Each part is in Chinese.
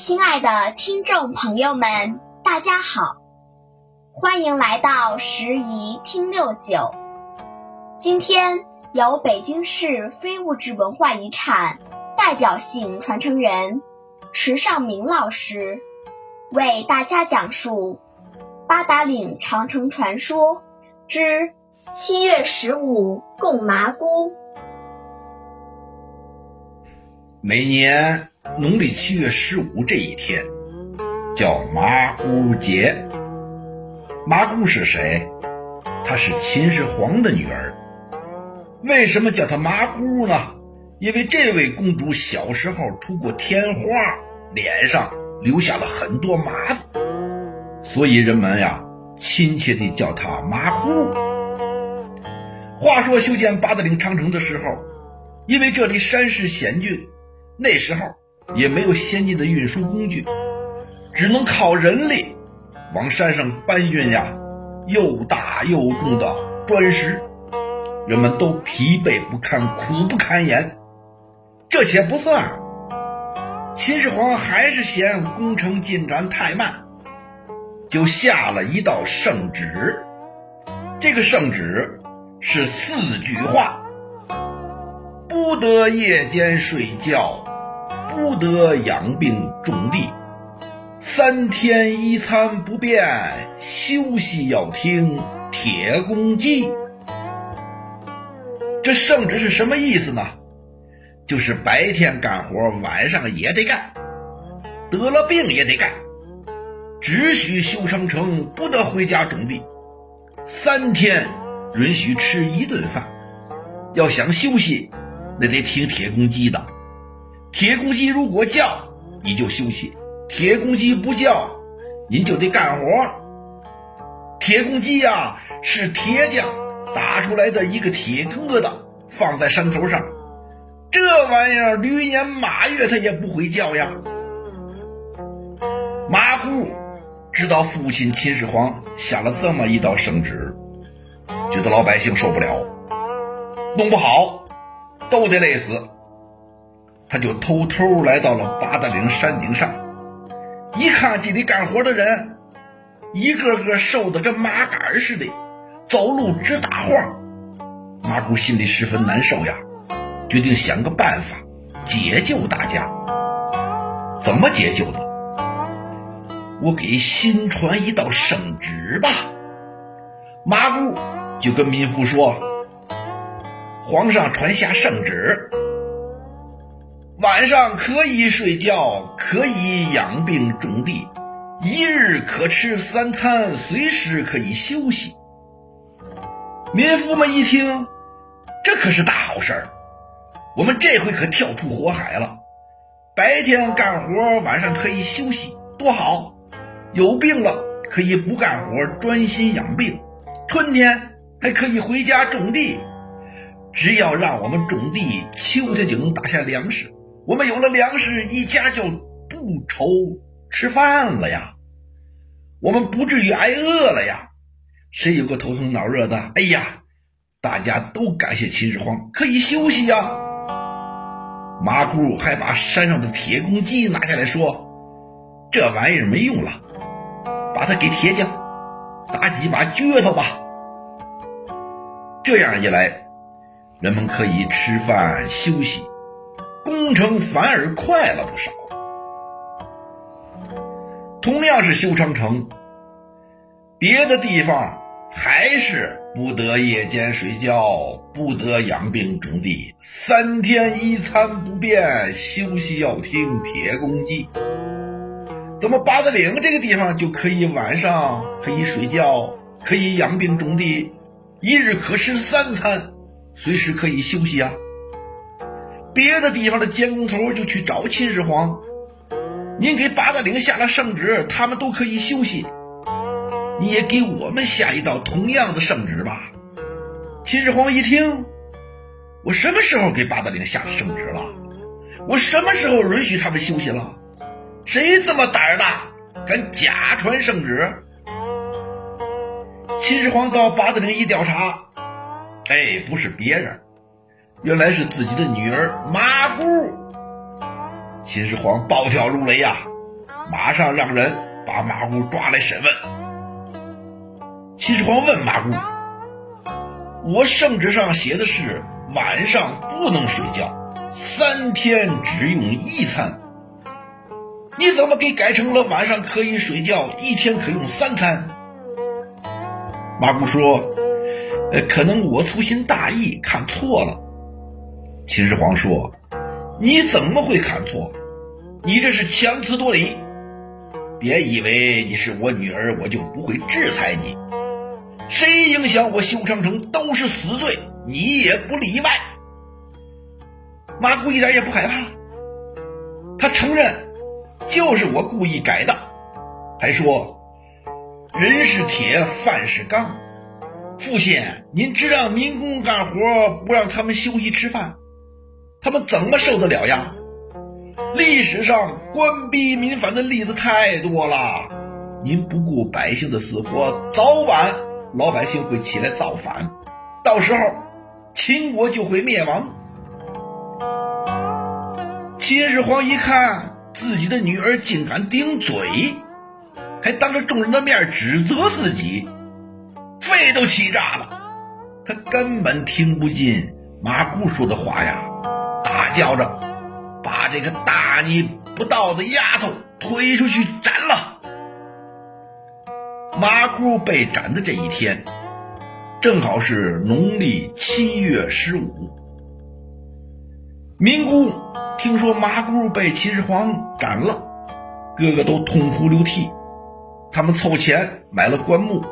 亲爱的听众朋友们，大家好，欢迎来到时宜听六九。今天由北京市非物质文化遗产代表性传承人池尚明老师为大家讲述八达岭长城传说之七月十五供麻姑。每年农历七月十五这一天叫麻姑节。麻姑是谁？她是秦始皇的女儿。为什么叫她麻姑呢？因为这位公主小时候出过天花，脸上留下了很多麻子，所以人们呀亲切地叫她麻姑。话说修建八达岭长城的时候，因为这里山势险峻。那时候也没有先进的运输工具，只能靠人力往山上搬运呀，又大又重的砖石，人们都疲惫不堪、苦不堪言。这些不算，秦始皇还是嫌工程进展太慢，就下了一道圣旨。这个圣旨是四句话：不得夜间睡觉。不得养病种地，三天一餐不变，休息要听铁公鸡。这圣旨是什么意思呢？就是白天干活，晚上也得干，得了病也得干，只许修长城，不得回家种地。三天允许吃一顿饭，要想休息，那得听铁公鸡的。铁公鸡如果叫，你就休息；铁公鸡不叫，您就得干活。铁公鸡呀，是铁匠打出来的一个铁疙瘩，放在山头上，这玩意儿驴年马月它也不会叫呀。麻姑知道父亲秦始皇下了这么一道圣旨，觉得老百姓受不了，弄不好都得累死。他就偷偷来到了八达岭山顶上，一看这里干活的人，一个个瘦的跟麻杆似的，走路直打晃。麻姑心里十分难受呀，决定想个办法解救大家。怎么解救呢？我给新传一道圣旨吧。麻姑就跟民夫说：“皇上传下圣旨。”晚上可以睡觉，可以养病种地，一日可吃三餐，随时可以休息。民夫们一听，这可是大好事儿，我们这回可跳出火海了。白天干活，晚上可以休息，多好！有病了可以不干活，专心养病。春天还可以回家种地，只要让我们种地，秋天就能打下粮食。我们有了粮食，一家就不愁吃饭了呀，我们不至于挨饿了呀。谁有个头疼脑热的，哎呀，大家都感谢秦始皇，可以休息呀。麻姑还把山上的铁公鸡拿下来说：“这玩意儿没用了，把它给铁匠打几把撅头吧。”这样一来，人们可以吃饭休息。工程反而快了不少。同样是修长城，别的地方还是不得夜间睡觉，不得养病种地，三天一餐不变，休息要听铁公鸡。怎么八达岭这个地方就可以晚上可以睡觉，可以养病种地，一日可吃三餐，随时可以休息啊？别的地方的监工头就去找秦始皇，您给八达岭下了圣旨，他们都可以休息，你也给我们下一道同样的圣旨吧。秦始皇一听，我什么时候给八达岭下圣旨了？我什么时候允许他们休息了？谁这么胆儿大，敢假传圣旨？秦始皇到八达岭一调查，哎，不是别人。原来是自己的女儿麻姑，秦始皇暴跳如雷呀，马上让人把马姑抓来审问。秦始皇问马姑：“我圣旨上写的是晚上不能睡觉，三天只用一餐，你怎么给改成了晚上可以睡觉，一天可用三餐？”马姑说：“呃，可能我粗心大意，看错了。”秦始皇说：“你怎么会看错？你这是强词夺理！别以为你是我女儿，我就不会制裁你。谁影响我修长城都是死罪，你也不例外。”马姑一点也不害怕，他承认就是我故意改的，还说：“人是铁，饭是钢。父亲，您只让民工干活，不让他们休息吃饭。”他们怎么受得了呀？历史上官逼民反的例子太多了。您不顾百姓的死活，早晚老百姓会起来造反，到时候秦国就会灭亡。秦始皇一看自己的女儿竟敢顶嘴，还当着众人的面指责自己，肺都气炸了。他根本听不进马姑说的话呀。叫着，把这个大逆不道的丫头推出去斩了。麻姑被斩的这一天，正好是农历七月十五。民工听说麻姑被秦始皇斩了，个个都痛哭流涕。他们凑钱买了棺木，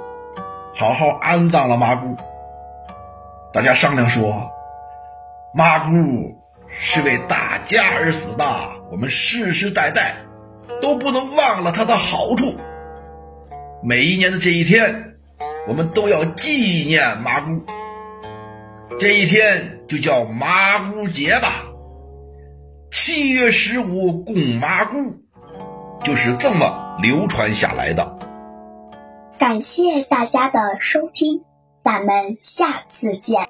好好安葬了麻姑。大家商量说，麻姑。是为大家而死的，我们世世代代都不能忘了他的好处。每一年的这一天，我们都要纪念麻姑。这一天就叫麻姑节吧。七月十五供麻姑，就是这么流传下来的。感谢大家的收听，咱们下次见。